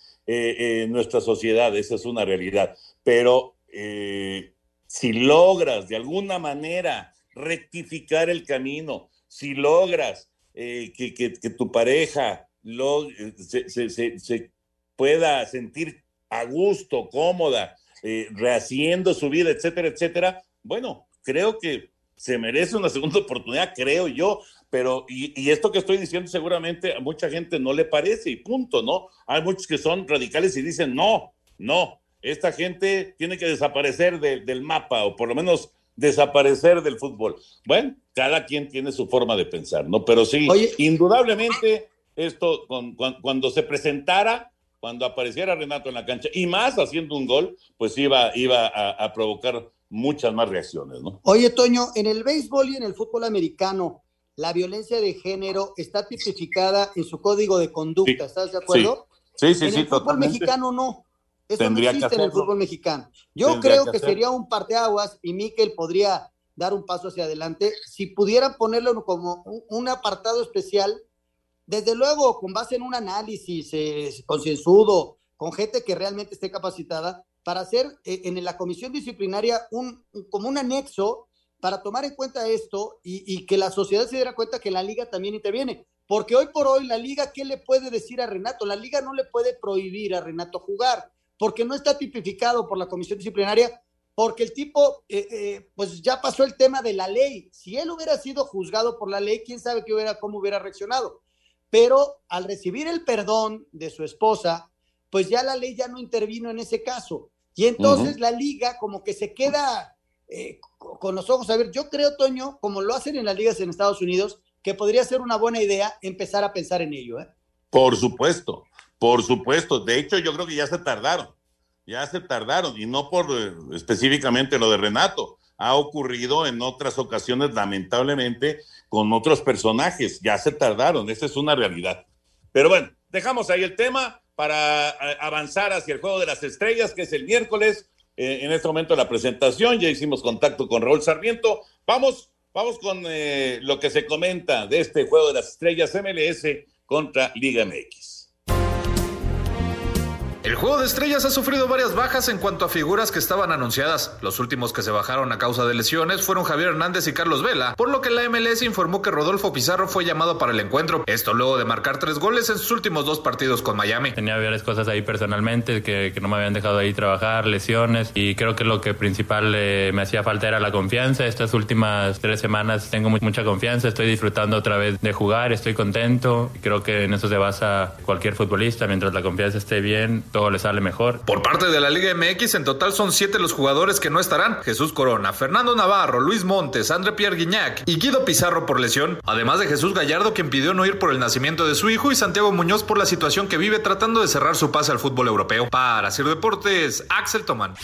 nuestra sociedad. Esa es una realidad pero eh, si logras de alguna manera rectificar el camino, si logras eh, que, que, tu pareja lo, se, se, pueda sentir a gusto, cómoda, eh, rehaciendo su vida, etcétera, etcétera, bueno, creo que se merece una segunda oportunidad, creo yo, pero y, y, esto que estoy diciendo seguramente a mucha gente no le parece y punto, ¿no? Hay muchos que son radicales y dicen, no, no, esta gente tiene que desaparecer de, del mapa o por lo menos desaparecer del fútbol. Bueno, cada quien tiene su forma de pensar, ¿no? Pero sí, Oye. indudablemente esto con, con, cuando se presentara, cuando apareciera Renato en la cancha y más haciendo un gol, pues iba, iba a, a provocar muchas más reacciones, ¿no? Oye, Toño, en el béisbol y en el fútbol americano, la violencia de género está tipificada en su código de conducta, sí, ¿estás de acuerdo? Sí, sí, sí. En sí, el fútbol totalmente. mexicano no. Eso Tendría no existe que en el fútbol mexicano. Yo Tendría creo que sería un parteaguas y Miquel podría dar un paso hacia adelante si pudieran ponerlo como un, un apartado especial, desde luego con base en un análisis eh, concienzudo, con gente que realmente esté capacitada, para hacer eh, en la comisión disciplinaria un, un, como un anexo para tomar en cuenta esto y, y, que la sociedad se diera cuenta que la liga también interviene. Porque hoy por hoy la liga, ¿qué le puede decir a Renato? La liga no le puede prohibir a Renato jugar, porque no está tipificado por la comisión disciplinaria, porque el tipo, eh, eh, pues ya pasó el tema de la ley. Si él hubiera sido juzgado por la ley, quién sabe qué hubiera, cómo hubiera reaccionado. Pero al recibir el perdón de su esposa, pues ya la ley ya no intervino en ese caso. Y entonces uh -huh. la liga como que se queda eh, con los ojos a ver. Yo creo, Toño, como lo hacen en las ligas en Estados Unidos, que podría ser una buena idea empezar a pensar en ello. ¿eh? Por supuesto, por supuesto. De hecho, yo creo que ya se tardaron, ya se tardaron, y no por eh, específicamente lo de Renato. Ha ocurrido en otras ocasiones, lamentablemente, con otros personajes. Ya se tardaron, esa es una realidad. Pero bueno, dejamos ahí el tema para avanzar hacia el juego de las estrellas, que es el miércoles. Eh, en este momento la presentación, ya hicimos contacto con Raúl Sarmiento. Vamos, vamos con eh, lo que se comenta de este juego de las estrellas MLS contra Liga MX. El juego de estrellas ha sufrido varias bajas en cuanto a figuras que estaban anunciadas. Los últimos que se bajaron a causa de lesiones fueron Javier Hernández y Carlos Vela, por lo que la MLS informó que Rodolfo Pizarro fue llamado para el encuentro. Esto luego de marcar tres goles en sus últimos dos partidos con Miami. Tenía varias cosas ahí personalmente que, no me habían dejado ahí trabajar, lesiones, y creo que lo que principal eh, me hacía falta era la confianza. Estas últimas tres semanas tengo mucha confianza, estoy disfrutando otra vez de jugar, estoy contento. Creo que en eso se basa cualquier futbolista, mientras la confianza esté bien todo le sale mejor. Por parte de la Liga MX, en total son siete los jugadores que no estarán. Jesús Corona, Fernando Navarro, Luis Montes, André Pierre Guignac y Guido Pizarro por lesión. Además de Jesús Gallardo, quien pidió no ir por el nacimiento de su hijo, y Santiago Muñoz por la situación que vive tratando de cerrar su pase al fútbol europeo. Para Sir Deportes, Axel Tomán.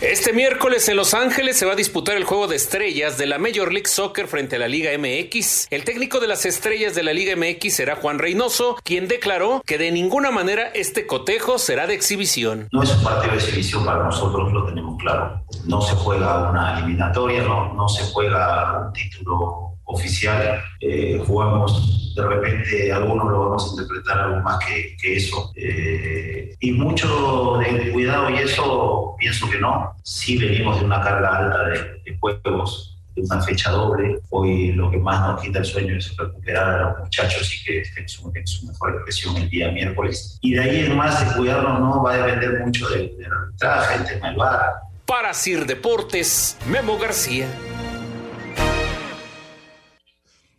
Este miércoles en Los Ángeles se va a disputar el juego de estrellas de la Major League Soccer frente a la Liga MX. El técnico de las estrellas de la Liga MX será Juan Reynoso, quien declaró que de ninguna manera este cotejo será de exhibición. No es un partido de exhibición para nosotros, lo tenemos claro. No se juega una eliminatoria, no, no se juega un título oficial, eh, jugamos de repente, algunos lo vamos a interpretar algo más que, eso. Eh, y mucho cuidado y eso pienso que no. Sí venimos de una carga alta de, juegos, de una fecha doble. Hoy lo que más nos quita el sueño es recuperar a los muchachos y que estén en su, mejor expresión el día miércoles. Y de ahí en más de cuidarnos no va a depender mucho del, del arbitraje, el tema del bar. Para Sir Deportes, Memo García.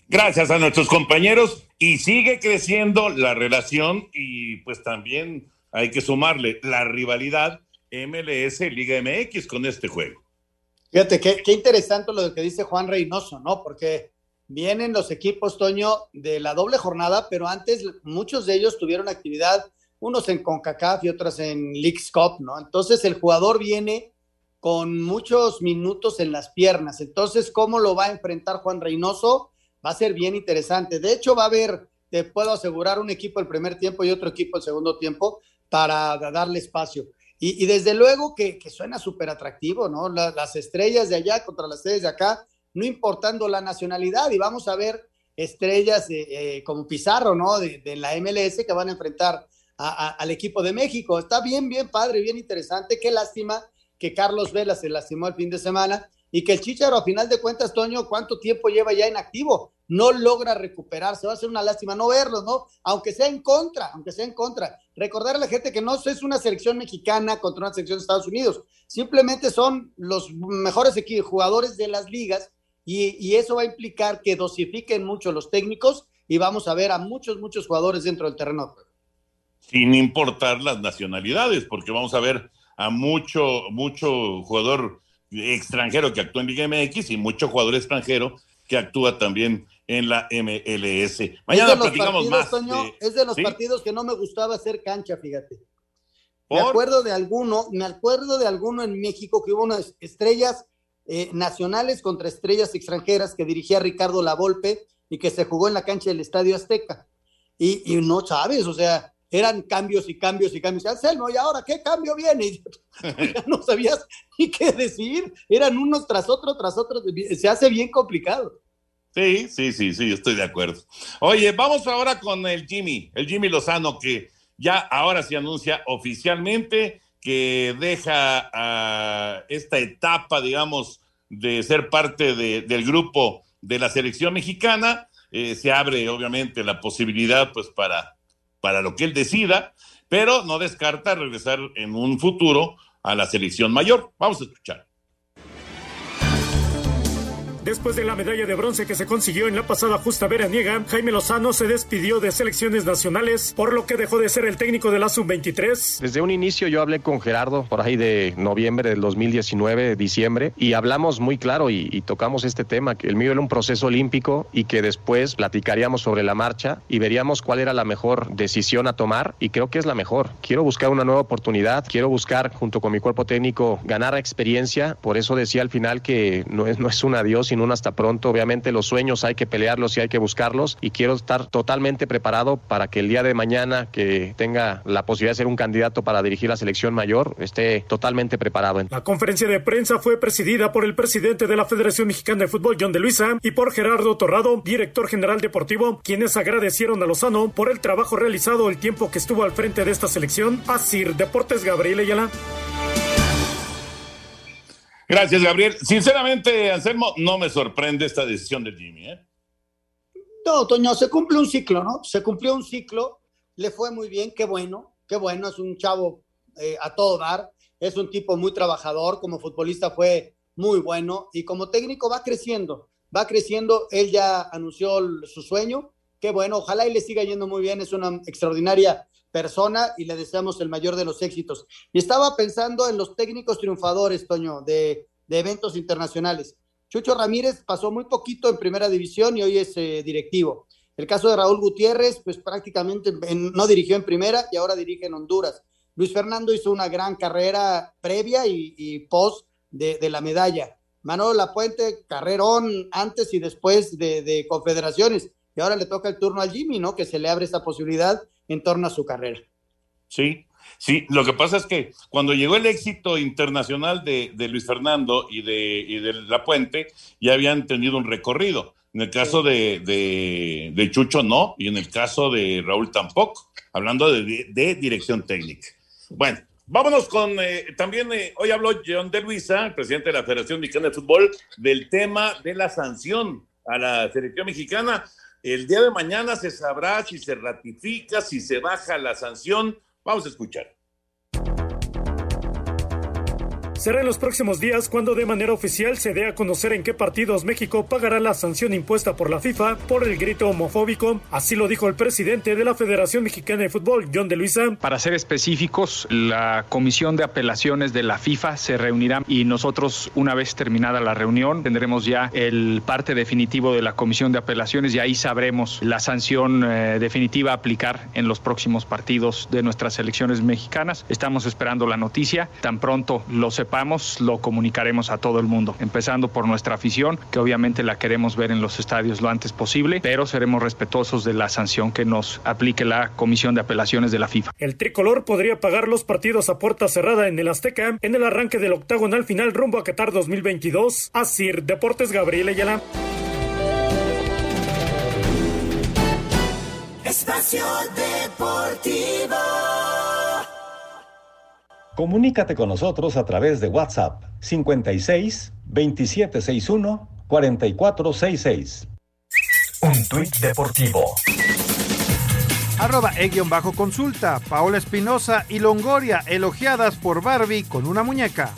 Gracias a nuestros compañeros y sigue creciendo la relación y pues también hay que sumarle la rivalidad MLS Liga MX con este juego. Fíjate, qué, interesante lo que dice Juan Reynoso, ¿no? Porque vienen los equipos, Toño, de la doble jornada, pero antes muchos de ellos tuvieron actividad, unos en CONCACAF y otros en Leagues Cup, ¿no? Entonces el jugador viene con muchos minutos en las piernas. Entonces, ¿cómo lo va a enfrentar Juan Reynoso? va a ser bien interesante. De hecho, va a haber, te puedo asegurar, un equipo el primer tiempo y otro equipo el segundo tiempo para darle espacio. Y, desde luego que, suena súper atractivo, ¿no? las estrellas de allá contra las estrellas de acá, no importando la nacionalidad. Y vamos a ver estrellas eh, como Pizarro, ¿no? De, la MLS que van a enfrentar al equipo de México. Está bien, bien padre, bien interesante. Qué lástima que Carlos Vela se lastimó el fin de semana y que el Chicharo, a final de cuentas, Toño, ¿cuánto tiempo lleva ya en activo? No logra recuperarse, va a ser una lástima no verlo, ¿no? Aunque sea en contra, aunque sea en contra. Recordar a la gente que no es una selección mexicana contra una selección de Estados Unidos, simplemente son los mejores jugadores de las ligas y, y eso va a implicar que dosifiquen mucho los técnicos y vamos a ver a muchos, muchos jugadores dentro del terreno Sin importar las nacionalidades, porque vamos a ver a mucho, mucho jugador extranjero que actúa en Liga MX y mucho jugador extranjero que actúa también en la MLS. Mañana platicamos más. es de los partidos que no me gustaba hacer cancha, fíjate. Me acuerdo de alguno, me acuerdo de alguno en México que hubo unas estrellas eh, nacionales contra estrellas extranjeras que dirigía Ricardo Lavolpe y que se jugó en la cancha del Estadio Azteca. Y, y no sabes, o sea, eran cambios y cambios y cambios. Anselmo, ¿y ahora qué cambio viene? Y ya no sabías ni qué decir. Eran unos tras otro, tras otro. Se hace bien complicado. Sí, sí, sí, sí, estoy de acuerdo. Oye, vamos ahora con el Jimmy, el Jimmy Lozano, que ya ahora se anuncia oficialmente que deja esta etapa, digamos, de ser parte del grupo de la selección mexicana. Eh, se abre, obviamente, la posibilidad, pues, para para lo que él decida, pero no descarta regresar en un futuro a la selección mayor. Vamos a escuchar. Después de la medalla de bronce que se consiguió en la pasada justa veraniega, Jaime Lozano se despidió de selecciones nacionales, por lo que dejó de ser el técnico de la sub-23. Desde un inicio yo hablé con Gerardo por ahí de noviembre del 2019, diciembre, y hablamos muy claro y, tocamos este tema, que el mío era un proceso olímpico y que después platicaríamos sobre la marcha y veríamos cuál era la mejor decisión a tomar y creo que es la mejor. Quiero buscar una nueva oportunidad, quiero buscar junto con mi cuerpo técnico ganar experiencia, por eso decía al final que no es, no es un adiós sino un hasta pronto. Obviamente los sueños hay que pelearlos y hay que buscarlos y quiero estar totalmente preparado para que el día de mañana que tenga la posibilidad de ser un candidato para dirigir la selección mayor esté totalmente preparado. La conferencia de prensa fue presidida por el presidente de la Federación Mexicana de Fútbol, John de Luisa, y por Gerardo Torrado, director general deportivo, quienes agradecieron a Lozano por el trabajo realizado el tiempo que estuvo al frente de esta selección. Asir Deportes Gabriel Ayala. Gracias, Gabriel. Sinceramente, Anselmo, no me sorprende esta decisión de Jimmy. ¿eh? No, Toño, se cumple un ciclo, ¿no? Se cumplió un ciclo, le fue muy bien, qué bueno, qué bueno, es un chavo eh, a todo dar, es un tipo muy trabajador, como futbolista fue muy bueno y como técnico va creciendo, va creciendo, él ya anunció su sueño, qué bueno, ojalá y le siga yendo muy bien, es una extraordinaria persona y le deseamos el mayor de los éxitos. Y estaba pensando en los técnicos triunfadores, Toño, de, eventos internacionales. Chucho Ramírez pasó muy poquito en primera división y hoy es eh, directivo. El caso de Raúl Gutiérrez, pues prácticamente no dirigió en primera y ahora dirige en Honduras. Luis Fernando hizo una gran carrera previa y, post de, la medalla. Manolo Lapuente, carrerón antes y después de, de, confederaciones. Y ahora le toca el turno al Jimmy, ¿no? Que se le abre esa posibilidad en torno a su carrera. Sí, Sí, lo que pasa es que cuando llegó el éxito internacional de, Luis Fernando y de, de, La Puente, ya habían tenido un recorrido. En el caso de, de, Chucho no, y en el caso de Raúl tampoco, hablando de, dirección técnica. Bueno, vámonos con, eh, también eh, hoy habló John de Luisa, el presidente de la Federación Mexicana de Fútbol, del tema de la sanción a la selección mexicana. El día de mañana se sabrá si se ratifica, si se baja la sanción Vamos a escuchar. Será en los próximos días cuando de manera oficial se dé a conocer en qué partidos México pagará la sanción impuesta por la FIFA por el grito homofóbico. Así lo dijo el presidente de la Federación Mexicana de Fútbol, John de Luisa. Para ser específicos, la Comisión de Apelaciones de la FIFA se reunirá y nosotros, una vez terminada la reunión, tendremos ya el parte definitivo de la Comisión de Apelaciones y ahí sabremos la sanción eh, definitiva a aplicar en los próximos partidos de nuestras elecciones mexicanas. Estamos esperando la noticia. Tan pronto lo sepamos lo comunicaremos a todo el mundo, empezando por nuestra afición, que obviamente la queremos ver en los estadios lo antes posible, pero seremos respetuosos de la sanción que nos aplique la Comisión de Apelaciones de la FIFA. El tricolor podría pagar los partidos a puerta cerrada en el Azteca en el arranque del octagonal final rumbo a Qatar 2022. Asir Deportes Gabriel Ayala. Espacio Deportivo. Comunícate con nosotros a través de WhatsApp 56 2761 4466. Un tuit deportivo. Arroba e-bajo consulta. Paola Espinosa y Longoria elogiadas por Barbie con una muñeca.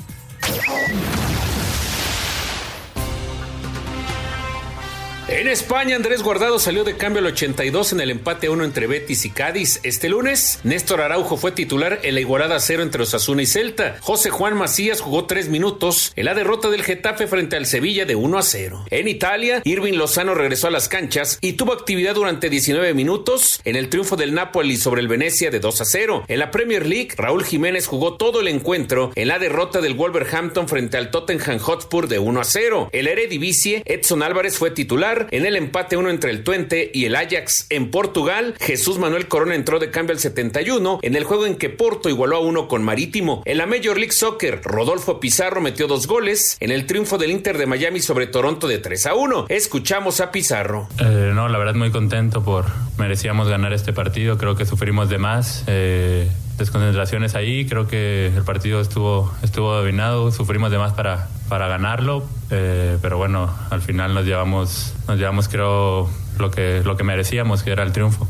En España, Andrés Guardado salió de cambio al 82 en el empate 1 entre Betis y Cádiz. Este lunes, Néstor Araujo fue titular en la igualada 0 entre Osasuna y Celta. José Juan Macías jugó 3 minutos en la derrota del Getafe frente al Sevilla de 1 a 0. En Italia, Irving Lozano regresó a las canchas y tuvo actividad durante 19 minutos en el triunfo del Napoli sobre el Venecia de 2 a 0. En la Premier League, Raúl Jiménez jugó todo el encuentro en la derrota del Wolverhampton frente al Tottenham Hotspur de 1 a 0. El Eredivisie, Edson Álvarez fue titular en el empate uno entre el Twente y el Ajax en Portugal. Jesús Manuel Corona entró de cambio al 71 en el juego en que Porto igualó a uno con Marítimo. En la Major League Soccer, Rodolfo Pizarro metió dos goles en el triunfo del Inter de Miami sobre Toronto de 3 a 1. Escuchamos a Pizarro. Eh, no, la verdad muy contento por merecíamos ganar este partido. Creo que sufrimos de más. Eh, desconcentraciones ahí. Creo que el partido estuvo, estuvo dominado, sufrimos de más para, para ganarlo, eh, pero bueno, al final nos llevamos, nos llevamos creo lo que, lo que merecíamos, que era el triunfo.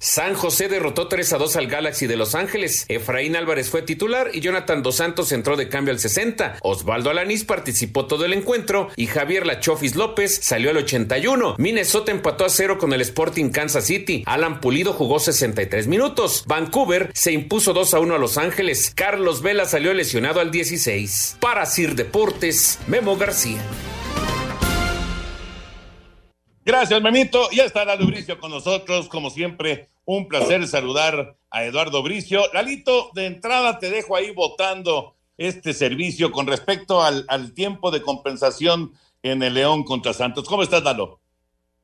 San José derrotó 3 a 2 al Galaxy de Los Ángeles. Efraín Álvarez fue titular y Jonathan Dos Santos entró de cambio al 60. Osvaldo Alanís participó todo el encuentro y Javier Lachofis López salió al 81. Minnesota empató a 0 con el Sporting Kansas City. Alan Pulido jugó 63 minutos. Vancouver se impuso 2 a 1 a Los Ángeles. Carlos Vela salió lesionado al 16. Para Sir Deportes, Memo García. Gracias, Memito. Ya estará Bricio con nosotros, como siempre. Un placer saludar a Eduardo Bricio. Lalito, de entrada te dejo ahí votando este servicio con respecto al, tiempo de compensación en el León contra Santos. ¿Cómo estás, Lalo?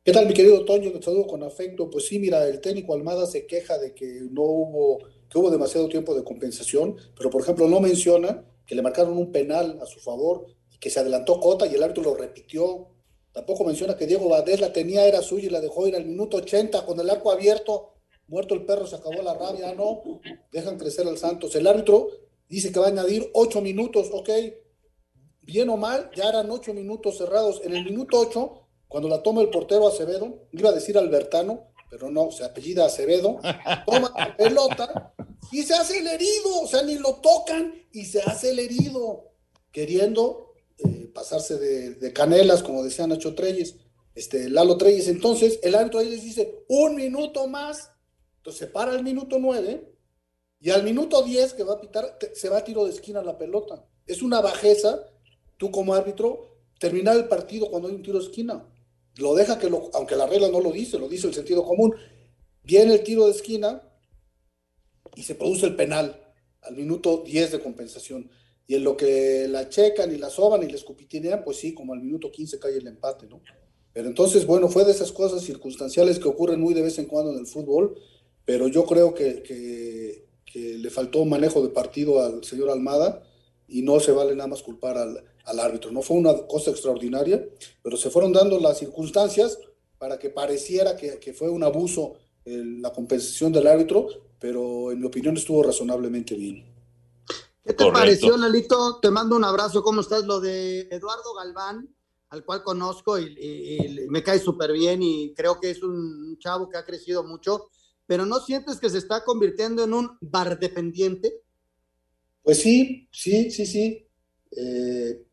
¿Qué tal, mi querido Toño? Te saludo con afecto. Pues sí, mira, el técnico Almada se queja de que no hubo, que hubo demasiado tiempo de compensación, pero por ejemplo no menciona que le marcaron un penal a su favor y que se adelantó Cota y el árbitro lo repitió. Tampoco menciona que Diego Valdés la tenía, era suya y la dejó ir al minuto 80 con el arco abierto. Muerto el perro, se acabó la rabia, no. Dejan crecer al Santos. El árbitro dice que va a añadir ocho minutos, ok. Bien o mal, ya eran ocho minutos cerrados. En el minuto ocho, cuando la toma el portero Acevedo, iba a decir Albertano, pero no, se apellida Acevedo, toma la pelota y se hace el herido, o sea, ni lo tocan y se hace el herido, queriendo eh, pasarse de, canelas, como decía Nacho Treyes, este, Lalo Treyes. Entonces, el árbitro ahí les dice, un minuto más, entonces se para el minuto nueve y al minuto diez que va a pitar, se va a tiro de esquina la pelota. Es una bajeza, tú como árbitro, terminar el partido cuando hay un tiro de esquina. Lo deja que lo, aunque la regla no lo dice, lo dice el sentido común. Viene el tiro de esquina y se produce el penal al minuto 10 de compensación. Y en lo que la checan y la soban y la escupitinean, pues sí, como al minuto 15 cae el empate, ¿no? Pero entonces, bueno, fue de esas cosas circunstanciales que ocurren muy de vez en cuando en el fútbol, pero yo creo que, que, le faltó manejo de partido al señor Almada y no se vale nada más culpar al, al árbitro. No fue una cosa extraordinaria, pero se fueron dando las circunstancias para que pareciera que, que fue un abuso el, la compensación del árbitro, pero en mi opinión estuvo razonablemente bien. ¿Qué te Correcto. pareció, Lalito? Te mando un abrazo. ¿Cómo estás? Lo de Eduardo Galván, al cual conozco y, y, y me cae súper bien y creo que es un chavo que ha crecido mucho, pero ¿no sientes que se está convirtiendo en un bar dependiente? Pues sí, sí, sí, sí. Eh,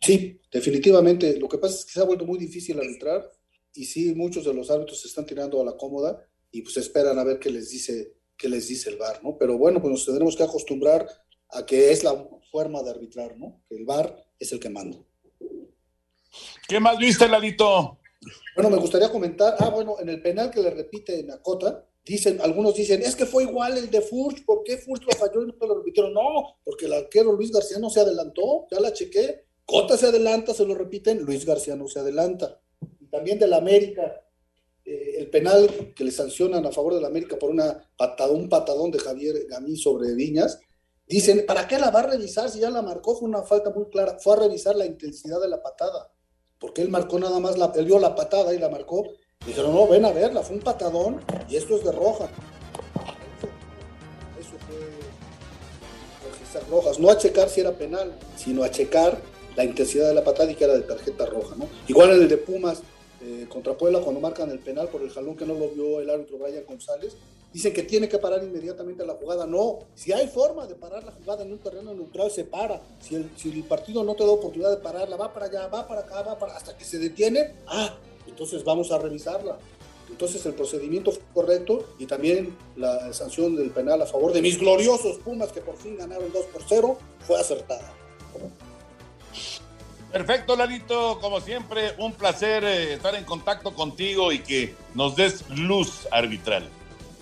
sí, definitivamente. Lo que pasa es que se ha vuelto muy difícil arbitrar y sí, muchos de los árbitros se están tirando a la cómoda y pues esperan a ver qué les dice, qué les dice el VAR, ¿no? Pero bueno, pues nos tendremos que acostumbrar a que es la forma de arbitrar, ¿no? Que el VAR es el que manda. ¿Qué más viste, Lalito? Bueno, me gustaría comentar, ah, bueno, en el penal que le repite en Acota, dicen, algunos dicen, es que fue igual el de Furch, ¿por qué Furch lo falló y no lo repitieron? No, porque el arquero Luis García no se adelantó, ya la chequé, Cota se adelanta, se lo repiten, Luis García no se adelanta. Y también del América, eh, el penal que le sancionan a favor del América por una patada, un patadón de Javier Gamín sobre Viñas, dicen, ¿para qué la va a revisar si ya la marcó? Fue una falta muy clara, fue a revisar la intensidad de la patada, porque él marcó nada más, la, él vio la patada y la marcó, Dijeron, no, ven a verla, fue un patadón y esto es de roja. Eso fue registrar rojas. No a checar si era penal, sino a checar la intensidad de la patada y que era de tarjeta roja, ¿no? Igual en el de Pumas eh, contra Puebla, cuando marcan el penal por el jalón que no lo vio el árbitro Brian González, dicen que tiene que parar inmediatamente la jugada. No, si hay forma de parar la jugada en un terreno neutral, se para. Si el, partido no te da oportunidad de pararla, va para allá, va para acá, va para hasta que se detiene. Ah, entonces vamos a revisarla. Entonces el procedimiento fue correcto y también la sanción del penal a favor de mis gloriosos Pumas que por fin ganaron 2 por 0 fue acertada. Perfecto, Lalito, como siempre, un placer eh, estar en contacto contigo y que nos des luz arbitral.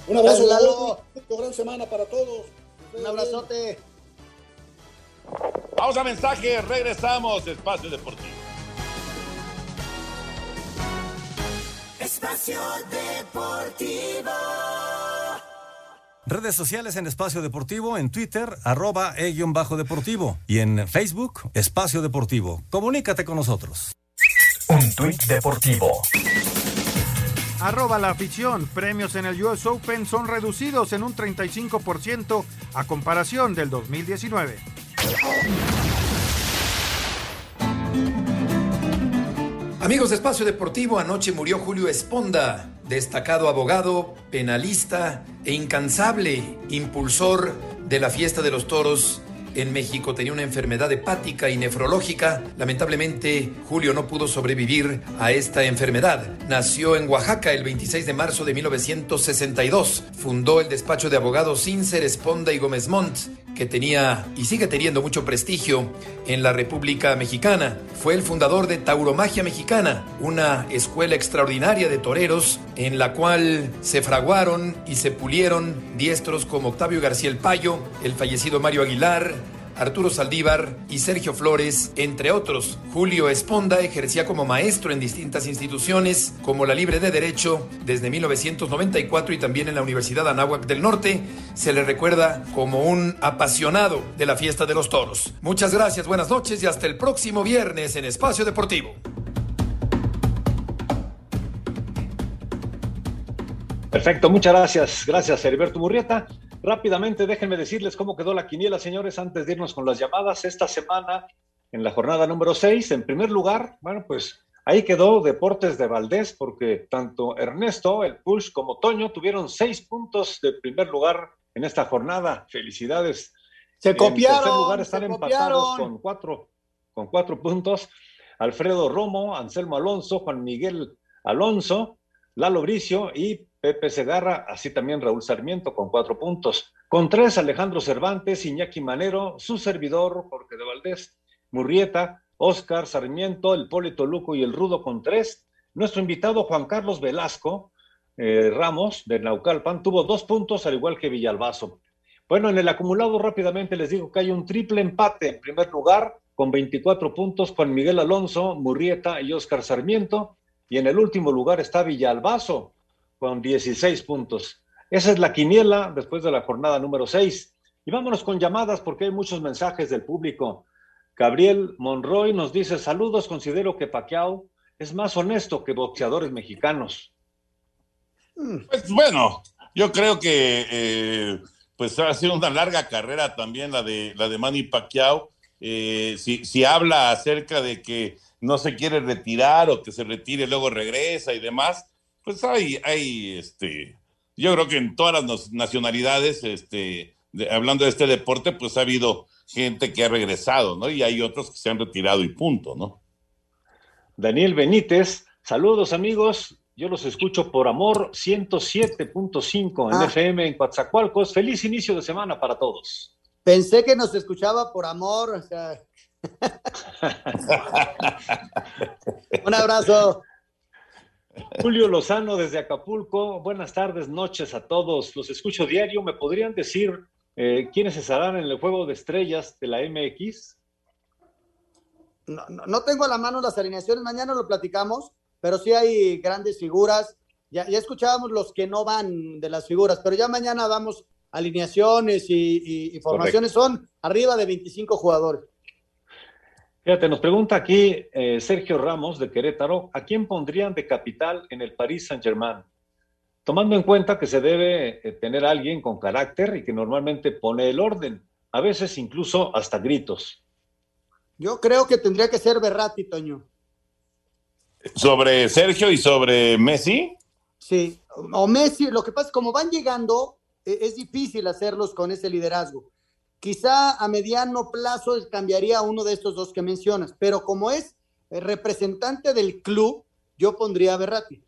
Un abrazo, Lalo. Gran semana para todos. Un abrazote. Vamos a mensaje, regresamos, Espacio Deportivo. Espacio Deportivo. Redes sociales en Espacio Deportivo, en Twitter, arroba e-deportivo y en Facebook, Espacio Deportivo. Comunícate con nosotros. Un tuit deportivo. Arroba la afición. Premios en el US Open son reducidos en un 35% a comparación del 2019. Amigos de Espacio Deportivo, anoche murió Julio Esponda, destacado abogado, penalista e incansable impulsor de la fiesta de los toros en México. Tenía una enfermedad hepática y nefrológica. Lamentablemente, Julio no pudo sobrevivir a esta enfermedad. Nació en Oaxaca el 26 de marzo de 1962. Fundó el despacho de abogados Sincer, Esponda y Gómez Montt, que tenía y sigue teniendo mucho prestigio en la República Mexicana. Fue el fundador de Tauromagia Mexicana, una escuela extraordinaria de toreros en la cual se fraguaron y se pulieron diestros como Octavio García el Payo, el fallecido Mario Aguilar, Arturo Saldívar y Sergio Flores, entre otros. Julio Esponda ejercía como maestro en distintas instituciones, como la Libre de Derecho desde 1994 y también en la Universidad Anáhuac del Norte. Se le recuerda como un apasionado de la fiesta de los toros. Muchas gracias, buenas noches y hasta el próximo viernes en Espacio Deportivo. Perfecto, muchas gracias. Gracias, Heriberto Murrieta. Rápidamente, déjenme decirles cómo quedó la quiniela, señores, antes de irnos con las llamadas. Esta semana, en la jornada número 6, en primer lugar, bueno, pues ahí quedó Deportes de Valdés, porque tanto Ernesto, el Push, como Toño tuvieron seis puntos de primer lugar en esta jornada. Felicidades. Se copiaron. En tercer lugar están empatados copiaron. con cuatro, con cuatro puntos. Alfredo Romo, Anselmo Alonso, Juan Miguel Alonso, Lalo Bricio y Pepe Segarra, así también Raúl Sarmiento con cuatro puntos. Con tres, Alejandro Cervantes, Iñaki Manero, su servidor, Jorge de Valdés, Murrieta, Oscar Sarmiento, el Polito Luco y el Rudo con tres. Nuestro invitado Juan Carlos Velasco eh, Ramos de Naucalpan tuvo dos puntos, al igual que Villalbazo. Bueno, en el acumulado rápidamente les digo que hay un triple empate. En primer lugar, con 24 puntos, Juan Miguel Alonso, Murrieta y Oscar Sarmiento. Y en el último lugar está Villalbazo, con 16 puntos. Esa es la quiniela después de la jornada número 6. Y vámonos con llamadas porque hay muchos mensajes del público. Gabriel Monroy nos dice, saludos, considero que Pacquiao es más honesto que boxeadores mexicanos. Pues bueno, yo creo que eh, pues ha sido una larga carrera también la de la de Manny Pacquiao. Eh, si, si habla acerca de que no se quiere retirar o que se retire luego regresa y demás, pues hay, hay este, yo creo que en todas las nacionalidades, este, de- hablando de este deporte, pues ha habido gente que ha regresado, ¿no? Y hay otros que se han retirado y punto, ¿no? Daniel Benítez, saludos amigos, yo los escucho por amor 107.5 en Ah. FM en Coatzacoalcos. Feliz inicio de semana para todos. Pensé que nos escuchaba por amor. o sea. Un abrazo. Julio Lozano desde Acapulco, buenas tardes, noches a todos. Los escucho diario. ¿Me podrían decir eh, quiénes estarán en el juego de estrellas de la MX? No, no- no tengo a la mano las alineaciones, mañana lo platicamos, pero sí hay grandes figuras. Ya, ya escuchábamos los que no van de las figuras, pero ya mañana vamos alineaciones y, y- y formaciones. Son arriba de 25 jugadores. Fíjate, nos pregunta aquí eh, Sergio Ramos de Querétaro, ¿a quién pondrían de capital en el Paris Saint-Germain? Tomando en cuenta que se debe eh, tener alguien con carácter y que normalmente pone el orden, a veces incluso hasta gritos. Yo creo que tendría que ser Berratti, Toño. Sobre Sergio y sobre Messi. Sí, o Messi, lo que pasa es como van llegando, e- es difícil hacerlos con ese liderazgo. Quizá a mediano plazo cambiaría uno de estos dos que mencionas, pero como es eh, representante del club, yo pondría a Berratti.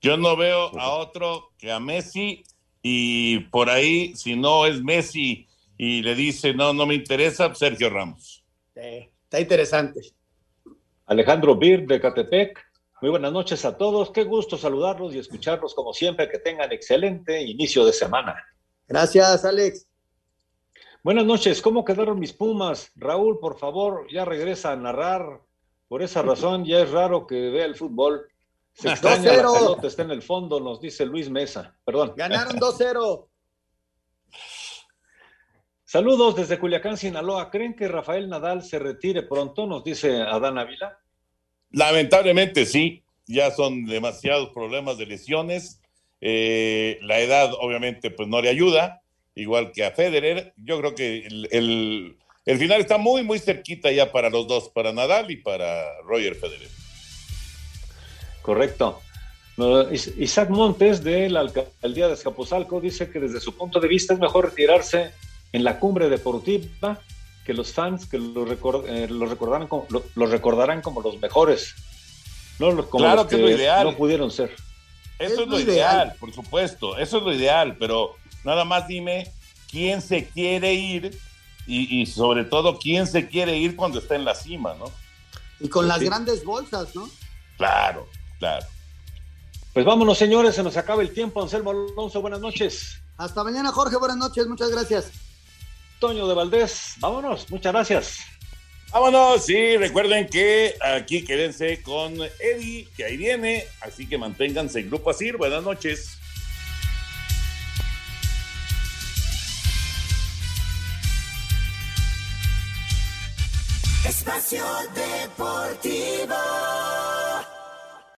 Yo no veo a otro que a Messi y por ahí, si no es Messi y le dice no, no me interesa, Sergio Ramos. está interesante. Alejandro Bir de Catepec, muy buenas noches a todos, qué gusto saludarlos y escucharlos como siempre, que tengan excelente inicio de semana. Gracias, Alex. Buenas noches, ¿cómo quedaron mis Pumas? Raúl, por favor, ya regresa a narrar. Por esa razón ya es raro que vea el fútbol. Se extraña la 2-0. pelota, está en el fondo, nos dice Luis Mesa. Perdón. Ganaron 2-0. Saludos desde Culiacán, Sinaloa. ¿Creen que Rafael Nadal se retire pronto? Nos dice Adán Ávila. Lamentablemente sí, ya son demasiados problemas de lesiones. Eh, la edad obviamente pues no le ayuda, igual que a Federer. Yo creo que el, el- el final está muy, muy cerquita ya para los dos, para Nadal y para Roger Federer. Correcto. Isaac Montes de la alcaldía de Escapuzalco dice que desde su punto de vista es mejor retirarse en la cumbre deportiva que los fans que lo, recor- eh, lo recordarán como, lo, lo recordarán como los mejores. No los- como Claro los que es lo ideal. no pudieron ser. Eso es, lo ideal, por supuesto, eso es lo ideal, pero nada más dime quién se quiere ir y, y sobre todo quién se quiere ir cuando está en la cima, ¿no? Y con las Sí. grandes bolsas, ¿no? Claro, claro. Pues vámonos, señores, se nos acaba el tiempo. Anselmo Alonso, buenas noches. Hasta mañana, Jorge. Buenas noches. Muchas gracias. Toño de Valdés. Vámonos, muchas gracias. Vámonos, sí, recuerden que aquí quédense con Eddie, que ahí viene, así que manténganse en Grupo Asir. Buenas noches. Espacio Deportivo.